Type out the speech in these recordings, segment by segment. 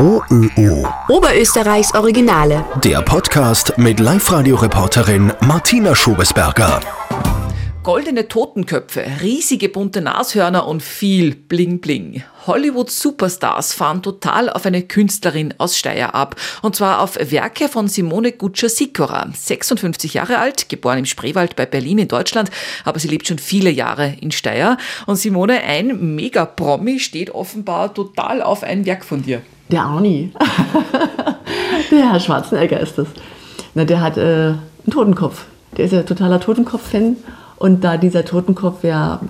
OÖO. Oberösterreichs Originale. Der Podcast mit Live-Radio-Reporterin Martina Schobesberger. Goldene Totenköpfe, riesige bunte Nashörner und viel Bling Bling. Hollywood-Superstars fahren total auf eine Künstlerin aus Steyr ab. Und zwar auf Werke von Simone Gutscher-Sikora. 56 Jahre alt, geboren im Spreewald bei Berlin in Deutschland, aber sie lebt schon viele Jahre in Steyr. Und Simone, ein Mega-Promi, steht offenbar total auf ein Werk von dir. Der Arni. der Herr Schwarzenegger ist das. Na, der hat äh, einen Totenkopf. Der ist ja totaler Totenkopf-Fan. Und da dieser Totenkopf ja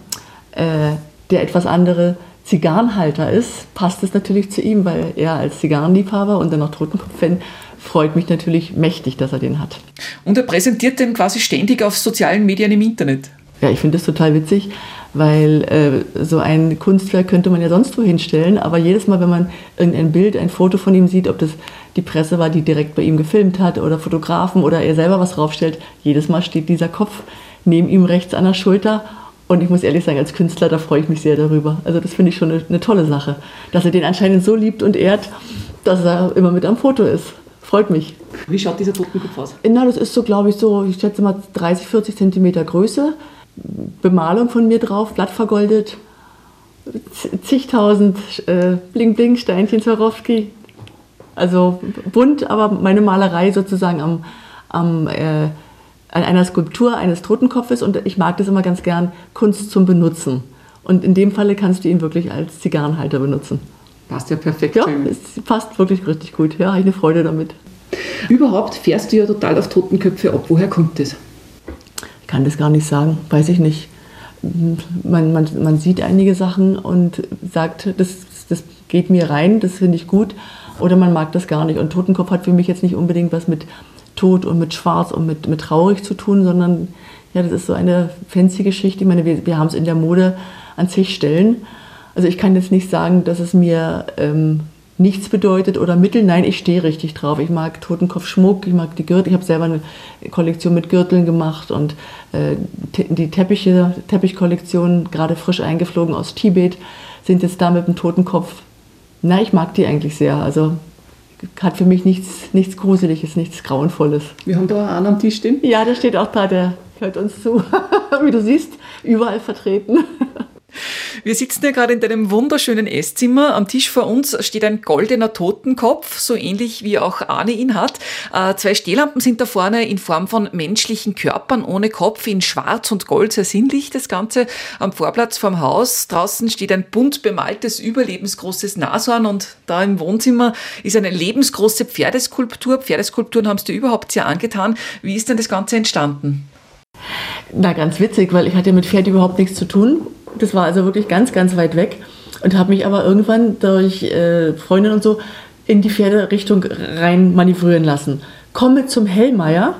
äh, der etwas andere Zigarrenhalter ist, passt es natürlich zu ihm, weil er als Zigarrenliebhaber und dann noch Totenkopf-Fan freut mich natürlich mächtig, dass er den hat. Und er präsentiert den quasi ständig auf sozialen Medien im Internet. Ja, ich finde das total witzig, weil äh, so ein Kunstwerk könnte man ja sonst wo hinstellen, aber jedes Mal, wenn man irgendein Bild, ein Foto von ihm sieht, ob das die Presse war, die direkt bei ihm gefilmt hat oder Fotografen oder er selber was draufstellt, jedes Mal steht dieser Kopf neben ihm rechts an der Schulter und ich muss ehrlich sagen, als Künstler, da freue ich mich sehr darüber. Also das finde ich schon eine, eine, tolle Sache, dass er den anscheinend so liebt und ehrt, dass er immer mit am Foto ist. Freut mich. Wie schaut dieser Totenkopf aus? Na, das ist so, glaube ich, so, ich schätze mal 30, 40 Zentimeter Größe. Bemalung von mir drauf, glatt vergoldet, zigtausend äh, Bling-Bling-Steinchen Swarovski. Also bunt, aber meine Malerei sozusagen am, am äh, an einer Skulptur eines Totenkopfes und ich mag das immer ganz gern, Kunst zum Benutzen. Und in dem Falle kannst du ihn wirklich als Zigarrenhalter benutzen. Passt ja perfekt. Ja, es passt wirklich richtig gut. Ja, habe ich eine Freude damit. Überhaupt fährst du ja total auf Totenköpfe ab. Woher kommt das? Kann das gar nicht sagen, weiß ich nicht. Man, man, man sieht einige Sachen und sagt, das, das geht mir rein, das finde ich gut. Oder man mag das gar nicht. Und Totenkopf hat für mich jetzt nicht unbedingt was mit Tod und mit Schwarz und mit, mit traurig zu tun, sondern ja, das ist so eine fancy Geschichte. Ich meine, wir, wir haben es in der Mode an zig Stellen. Also ich kann jetzt nicht sagen, dass es mir ähm, nichts bedeutet oder Mittel. Nein, ich stehe richtig drauf. Ich mag Totenkopfschmuck, ich mag die Gürtel. Ich habe selber eine Kollektion mit Gürteln gemacht und äh, die Teppiche, Teppichkollektion, gerade frisch eingeflogen aus Tibet, sind jetzt da mit dem Totenkopf. Na, ich mag die eigentlich sehr. Also hat für mich nichts, nichts Gruseliges, nichts Grauenvolles. Wir haben da einen am Tisch stehen? Ja, der steht auch da, der hört uns zu. Wie du siehst, überall vertreten. Wir sitzen ja gerade in deinem wunderschönen Esszimmer. Am Tisch vor uns steht ein goldener Totenkopf, so ähnlich wie auch Arne ihn hat. Äh, zwei Stehlampen sind da vorne in Form von menschlichen Körpern ohne Kopf in schwarz und gold, sehr sinnlich das Ganze. Am Vorplatz vorm Haus draußen steht ein bunt bemaltes, überlebensgroßes Nashorn und da im Wohnzimmer ist eine lebensgroße Pferdeskulptur. Pferdeskulpturen haben es dir überhaupt sehr angetan. Wie ist denn das Ganze entstanden? Na, ganz witzig, weil ich hatte mit Pferd überhaupt nichts zu tun das war also wirklich ganz, ganz weit weg und habe mich aber irgendwann durch äh, Freundin und so in die Pferderichtung rein manövrieren lassen. Komme zum Hellmeier,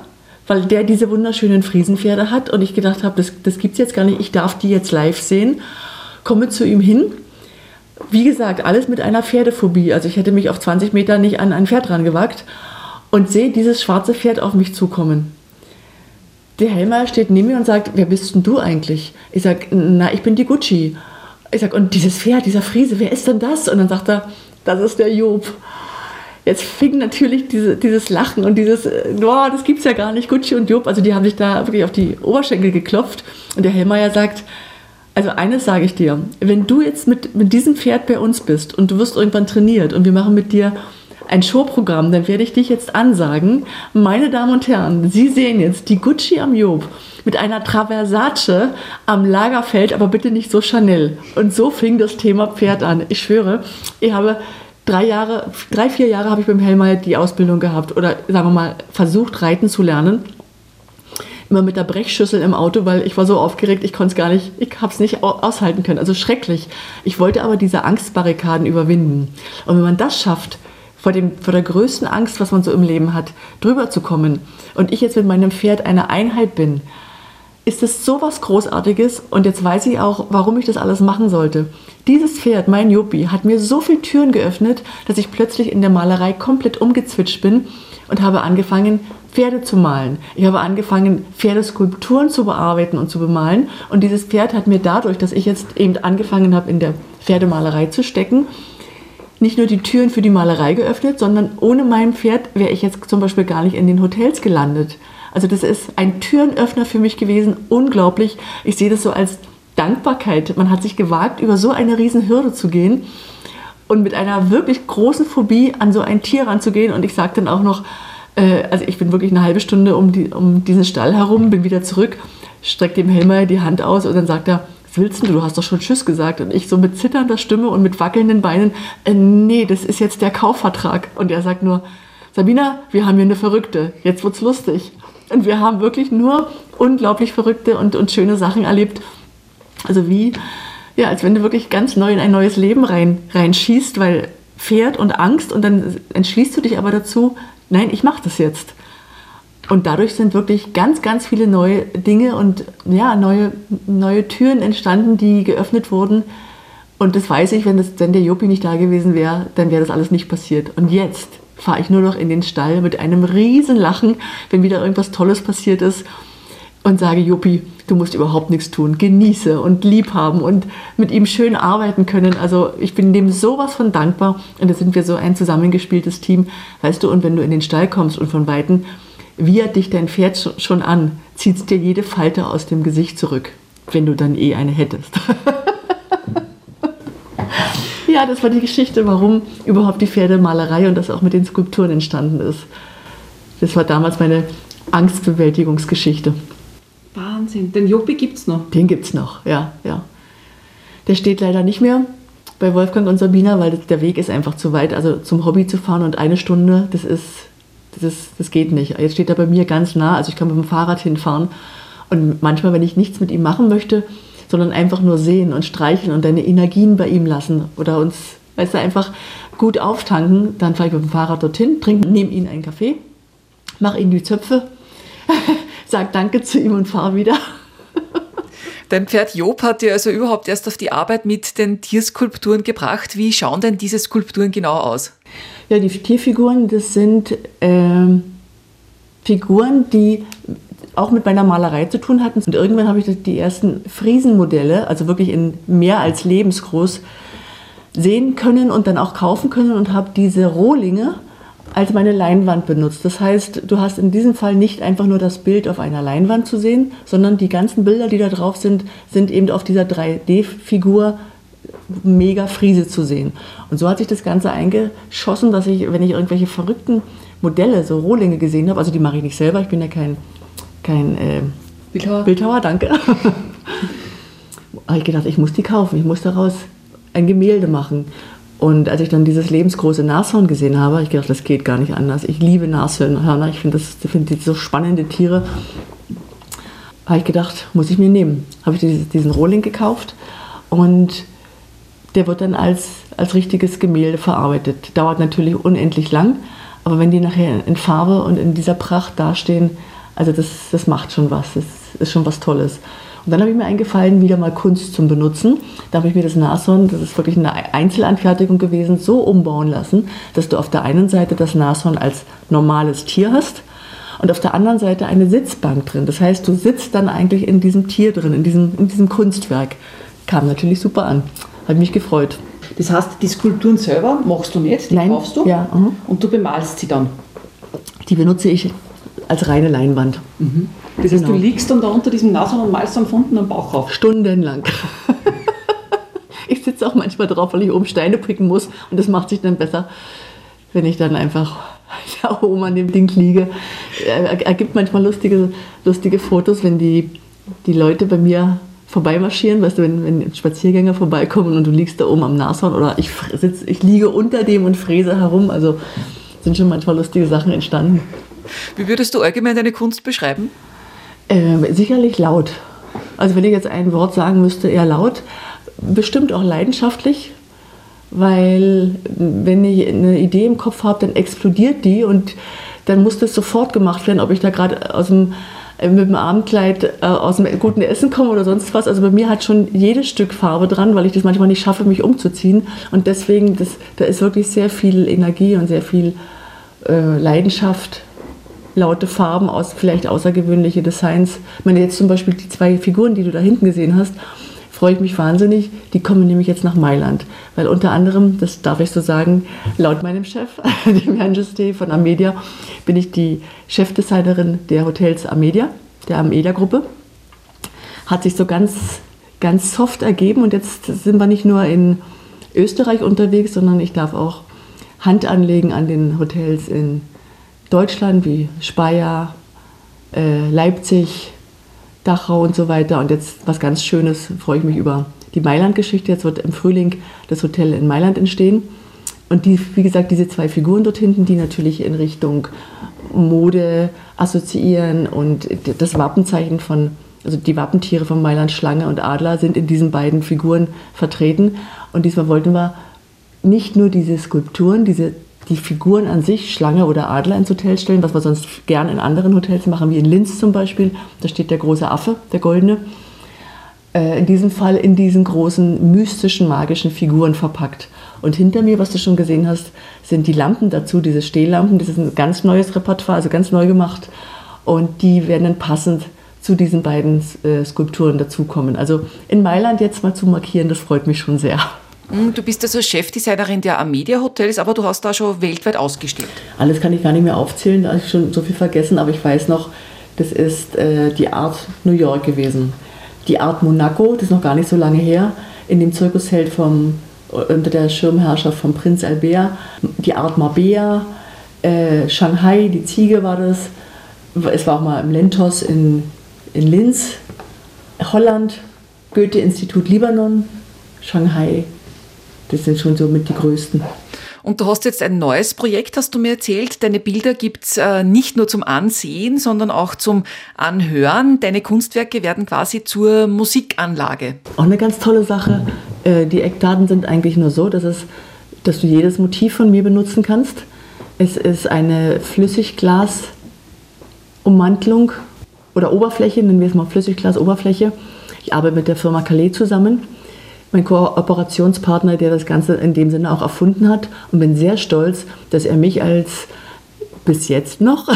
weil der diese wunderschönen Friesenpferde hat und ich gedacht habe, das, das gibt es jetzt gar nicht, ich darf die jetzt live sehen. Komme zu ihm hin. Wie gesagt, alles mit einer Pferdephobie. Also ich hätte mich auf 20 Meter nicht an ein Pferd rangewagt und sehe dieses schwarze Pferd auf mich zukommen. Der Helmer steht neben mir und sagt, wer bist denn du eigentlich? Ich sage, na, ich bin die Gucci. Ich sage, und dieses Pferd, dieser Friese, wer ist denn das? Und dann sagt er, das ist der Job. Jetzt fing natürlich diese, dieses Lachen und dieses, boah, das gibt's ja gar nicht, Gucci und Job. Also die haben sich da wirklich auf die Oberschenkel geklopft. Und der Hellmeier sagt, also eines sage ich dir, wenn du jetzt mit, mit diesem Pferd bei uns bist und du wirst irgendwann trainiert und wir machen mit dir ein Showprogramm, dann werde ich dich jetzt ansagen. Meine Damen und Herren, Sie sehen jetzt die Gucci am Job mit einer Traversace am Lagerfeld, aber bitte nicht so Chanel. Und so fing das Thema Pferd an. Ich schwöre, ich habe drei Jahre, drei, vier Jahre habe ich beim Hellmeier die Ausbildung gehabt oder sagen wir mal versucht, reiten zu lernen immer mit der Brechschüssel im Auto, weil ich war so aufgeregt, ich konnte es gar nicht, ich habe es nicht aushalten können. Also schrecklich. Ich wollte aber diese Angstbarrikaden überwinden. Und wenn man das schafft, vor, dem, vor der größten Angst, was man so im Leben hat, drüber zu kommen und ich jetzt mit meinem Pferd eine Einheit bin, ist es so was Großartiges und jetzt weiß ich auch, warum ich das alles machen sollte. Dieses Pferd, mein Juppie, hat mir so viele Türen geöffnet, dass ich plötzlich in der Malerei komplett umgezwitscht bin und habe angefangen, Pferde zu malen. Ich habe angefangen, Pferdeskulpturen zu bearbeiten und zu bemalen. Und dieses Pferd hat mir dadurch, dass ich jetzt eben angefangen habe, in der Pferdemalerei zu stecken, nicht nur die Türen für die Malerei geöffnet, sondern ohne mein Pferd wäre ich jetzt zum Beispiel gar nicht in den Hotels gelandet. Also das ist ein Türenöffner für mich gewesen, unglaublich. Ich sehe das so als Dankbarkeit. Man hat sich gewagt, über so eine riesen Hürde zu gehen und mit einer wirklich großen Phobie an so ein Tier ranzugehen. Und ich sage dann auch noch, äh, also ich bin wirklich eine halbe Stunde um, die, um diesen Stall herum, bin wieder zurück, strecke dem Helmer die Hand aus und dann sagt er, was willst du? Du hast doch schon Tschüss gesagt. Und ich so mit zitternder Stimme und mit wackelnden Beinen, äh, nee, das ist jetzt der Kaufvertrag. Und er sagt nur, Sabina, wir haben hier eine Verrückte. Jetzt wird's lustig. Und wir haben wirklich nur unglaublich verrückte und, und schöne Sachen erlebt. Also wie, ja, als wenn du wirklich ganz neu in ein neues Leben rein, reinschießt, weil Pferd und Angst und dann entschließt du dich aber dazu, nein, ich mache das jetzt. Und dadurch sind wirklich ganz, ganz viele neue Dinge und ja, neue, neue Türen entstanden, die geöffnet wurden. Und das weiß ich, wenn, das, wenn der Jopi nicht da gewesen wäre, dann wäre das alles nicht passiert. Und jetzt fahre ich nur noch in den Stall mit einem riesen Lachen, wenn wieder irgendwas Tolles passiert ist und sage, Jopi, du musst überhaupt nichts tun. Genieße und lieb haben und mit ihm schön arbeiten können. Also ich bin dem sowas von dankbar und da sind wir so ein zusammengespieltes Team. Weißt du, und wenn du in den Stall kommst und von Weitem wiehert dich dein Pferd schon an, zieht dir jede Falte aus dem Gesicht zurück, wenn du dann eh eine hättest. ja, das war die Geschichte, warum überhaupt die Pferdemalerei und das auch mit den Skulpturen entstanden ist. Das war damals meine Angstbewältigungsgeschichte. Wahnsinn. Den Jopi gibt es noch. Den gibt es noch, ja, ja. Der steht leider nicht mehr bei Wolfgang und Sabina, weil der Weg ist einfach zu weit. Also zum Hobby zu fahren und eine Stunde, das ist, das, das geht nicht. Jetzt steht er bei mir ganz nah, also ich kann mit dem Fahrrad hinfahren. Und manchmal, wenn ich nichts mit ihm machen möchte, sondern einfach nur sehen und streicheln und deine Energien bei ihm lassen oder uns, weißt du, einfach gut auftanken, dann fahre ich mit dem Fahrrad dorthin, trinke, nehme ihn einen Kaffee, mache ihm die Zöpfe, sage Danke zu ihm und fahre wieder. Dein Pferd Job hat dir also überhaupt erst auf die Arbeit mit den Tierskulpturen gebracht. Wie schauen denn diese Skulpturen genau aus? Ja, die Tierfiguren, das sind äh, Figuren, die auch mit meiner Malerei zu tun hatten. Und irgendwann habe ich die ersten Friesenmodelle, also wirklich in mehr als lebensgroß, sehen können und dann auch kaufen können und habe diese Rohlinge als meine Leinwand benutzt. Das heißt, du hast in diesem Fall nicht einfach nur das Bild auf einer Leinwand zu sehen, sondern die ganzen Bilder, die da drauf sind, sind eben auf dieser 3D-Figur mega Friese zu sehen. Und so hat sich das Ganze eingeschossen, dass ich, wenn ich irgendwelche verrückten Modelle, so Rohlinge gesehen habe, also die mache ich nicht selber, ich bin ja kein, kein äh, Bildhauer. Bildhauer, danke. habe ich gedacht, ich muss die kaufen, ich muss daraus ein Gemälde machen. Und als ich dann dieses lebensgroße Nashorn gesehen habe, habe ich gedacht, das geht gar nicht anders. Ich liebe Nashörner, ich finde find die so spannende Tiere. Habe ich gedacht, muss ich mir nehmen. Habe ich diesen Rohling gekauft und der wird dann als, als richtiges Gemälde verarbeitet. Dauert natürlich unendlich lang, aber wenn die nachher in Farbe und in dieser Pracht dastehen, also das, das macht schon was, das ist schon was Tolles. Und dann habe ich mir eingefallen, wieder mal Kunst zum Benutzen. Da habe ich mir das Nashorn, das ist wirklich eine Einzelanfertigung gewesen, so umbauen lassen, dass du auf der einen Seite das Nashorn als normales Tier hast und auf der anderen Seite eine Sitzbank drin. Das heißt, du sitzt dann eigentlich in diesem Tier drin, in diesem, in diesem Kunstwerk. Kam natürlich super an. Hat mich gefreut. Das heißt, die Skulpturen selber machst du nicht, die Nein. kaufst du Ja, mhm. und du bemalst sie dann. Die benutze ich als reine Leinwand. Das heißt, Genau. du liegst dann da unter diesem Nashorn und malst am Funden am Bauch auf. Stundenlang. ich sitze auch manchmal drauf, weil ich oben Steine picken muss und das macht sich dann besser, wenn ich dann einfach da oben an dem Ding liege. Er ergibt manchmal lustige, lustige Fotos, wenn die, die Leute bei mir vorbeimarschieren, weißt du, wenn, wenn Spaziergänger vorbeikommen und du liegst da oben am Nashorn oder ich, sitz, ich liege unter dem und fräse herum, also sind schon manchmal lustige Sachen entstanden. Wie würdest du allgemein deine Kunst beschreiben? Ähm, sicherlich laut. Also wenn ich jetzt ein Wort sagen müsste, eher laut. Bestimmt auch leidenschaftlich, weil wenn ich eine Idee im Kopf habe, dann explodiert die und dann muss das sofort gemacht werden, ob ich da gerade aus dem äh, mit dem Abendkleid äh, aus dem guten Essen komme oder sonst was. Also bei mir hat schon jedes Stück Farbe dran, weil ich das manchmal nicht schaffe, mich umzuziehen. Und deswegen, das, da ist wirklich sehr viel Energie und sehr viel äh, Leidenschaft laute Farben, aus, vielleicht außergewöhnliche Designs. Ich meine, jetzt zum Beispiel die zwei Figuren, die du da hinten gesehen hast, freue ich mich wahnsinnig. Die kommen nämlich jetzt nach Mailand. Weil unter anderem, das darf ich so sagen, laut meinem Chef, dem Herrn Juste von Amedia, bin ich die Chefdesignerin der Hotels Amedia, der Amedia-Gruppe. Hat sich so ganz, ganz soft ergeben und jetzt sind wir nicht nur in Österreich unterwegs, sondern ich darf auch Hand anlegen an den Hotels in Deutschland wie Speyer, äh, Leipzig, Dachau und so weiter. Und jetzt was ganz Schönes, freue ich mich über die Mailand-Geschichte. Jetzt wird im Frühling das Hotel in Mailand entstehen. Und die, wie gesagt, diese zwei Figuren dort hinten, die natürlich in Richtung Mode assoziieren und das Wappenzeichen von, also die Wappentiere von Mailand, Schlange und Adler sind in diesen beiden Figuren vertreten. Und diesmal wollten wir nicht nur diese Skulpturen, diese die Figuren an sich, Schlange oder Adler, ins Hotel stellen, was wir sonst gern in anderen Hotels machen, wie in Linz zum Beispiel. Da steht der große Affe, der goldene. Äh, in diesem Fall in diesen großen mystischen, magischen Figuren verpackt. Und hinter mir, was du schon gesehen hast, sind die Lampen dazu, diese Stehlampen. Das ist ein ganz neues Repertoire, also ganz neu gemacht. Und die werden dann passend zu diesen beiden äh, Skulpturen dazukommen. Also in Mailand jetzt mal zu markieren, das freut mich schon sehr. Hm, du bist also Chefdesignerin der Amedia Hotels, aber du hast da schon weltweit ausgestellt. Alles kann ich gar nicht mehr aufzählen, da habe ich schon so viel vergessen, aber ich weiß noch, das ist äh, die Art New York gewesen. Die Art Monaco, das ist noch gar nicht so lange her, in dem Zirkusheld vom, unter der Schirmherrschaft von Prinz Albert. Die Art Marbella, äh, Shanghai, die Ziege war das. Es war auch mal im Lentos in, in Linz, Holland, Goethe-Institut Libanon, Shanghai, das sind schon so mit die größten. Und du hast jetzt ein neues Projekt, hast du mir erzählt. Deine Bilder gibt es äh, nicht nur zum Ansehen, sondern auch zum Anhören. Deine Kunstwerke werden quasi zur Musikanlage. Auch eine ganz tolle Sache. Äh, die Eckdaten sind eigentlich nur so, dass, es, dass du jedes Motiv von mir benutzen kannst. Es ist eine Flüssigglas-Ummantelung oder Oberfläche, nennen wir es mal Flüssigglas-Oberfläche. Ich arbeite mit der Firma Calais zusammen mein Kooperationspartner, der das Ganze in dem Sinne auch erfunden hat und bin sehr stolz, dass er mich als bis jetzt noch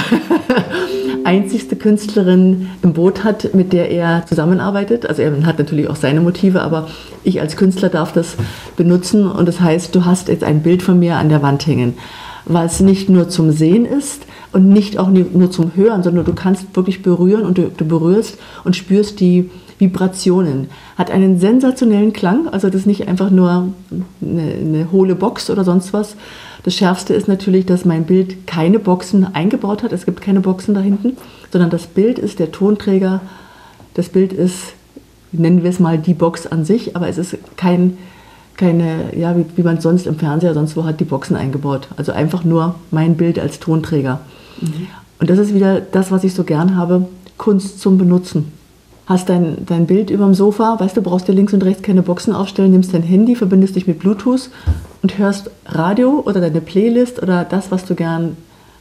einzigste Künstlerin im Boot hat, mit der er zusammenarbeitet. Also er hat natürlich auch seine Motive, aber ich als Künstler darf das benutzen und das heißt, du hast jetzt ein Bild von mir an der Wand hängen, was nicht nur zum Sehen ist und nicht auch nur zum Hören, sondern du kannst wirklich berühren und du, du berührst und spürst die Vibrationen. Hat einen sensationellen Klang, also das ist nicht einfach nur eine, eine hohle Box oder sonst was. Das Schärfste ist natürlich, dass mein Bild keine Boxen eingebaut hat. Es gibt keine Boxen da hinten, sondern das Bild ist der Tonträger. Das Bild ist, nennen wir es mal, die Box an sich, aber es ist kein, keine, ja, wie, wie man sonst im Fernseher sonst wo hat, die Boxen eingebaut. Also einfach nur mein Bild als Tonträger. Mhm. Und das ist wieder das, was ich so gern habe, Kunst zum Benutzen hast dein, dein Bild über dem Sofa, weißt du, brauchst dir links und rechts keine Boxen aufstellen, nimmst dein Handy, verbindest dich mit Bluetooth und hörst Radio oder deine Playlist oder das, was du gern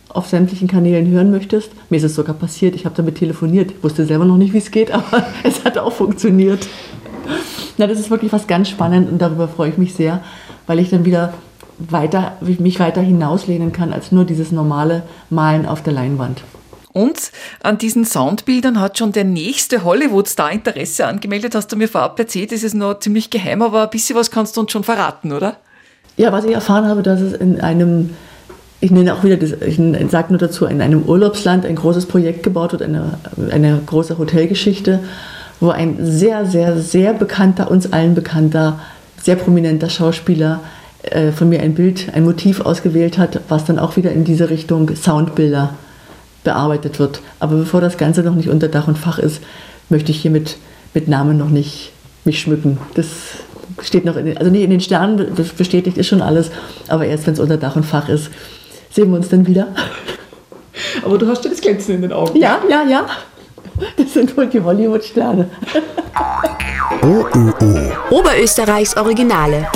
auf sämtlichen Kanälen hören möchtest. Mir ist es sogar passiert, ich habe damit telefoniert. Ich wusste selber noch nicht, wie es geht, aber es hat auch funktioniert. Na, das ist wirklich was ganz spannend und darüber freue ich mich sehr, weil ich dann wieder weiter, mich weiter hinauslehnen kann als nur dieses normale Malen auf der Leinwand. Und an diesen Soundbildern hat schon der nächste Hollywood-Star Interesse angemeldet. Hast du mir vorab erzählt, das ist noch ziemlich geheim, aber ein bisschen was kannst du uns schon verraten, oder? Ja, was ich erfahren habe, dass es in einem, ich nenne auch wieder, das, ich sage nur dazu, in einem Urlaubsland ein großes Projekt gebaut wird, eine, eine große Hotelgeschichte, wo ein sehr, sehr, sehr bekannter, uns allen bekannter, sehr prominenter Schauspieler äh, von mir ein Bild, ein Motiv ausgewählt hat, was dann auch wieder in diese Richtung Soundbilder bearbeitet wird. Aber bevor das Ganze noch nicht unter Dach und Fach ist, möchte ich hiermit mit Namen noch nicht mich schmücken. Das steht noch in den, also nicht in den Sternen bestätigt ist schon alles, aber erst wenn es unter Dach und Fach ist, sehen wir uns dann wieder. Aber du hast ja das Glänzen in den Augen. Ja, ja, ja. Das sind wohl die Hollywood-Sterne. Oberösterreichs Originale.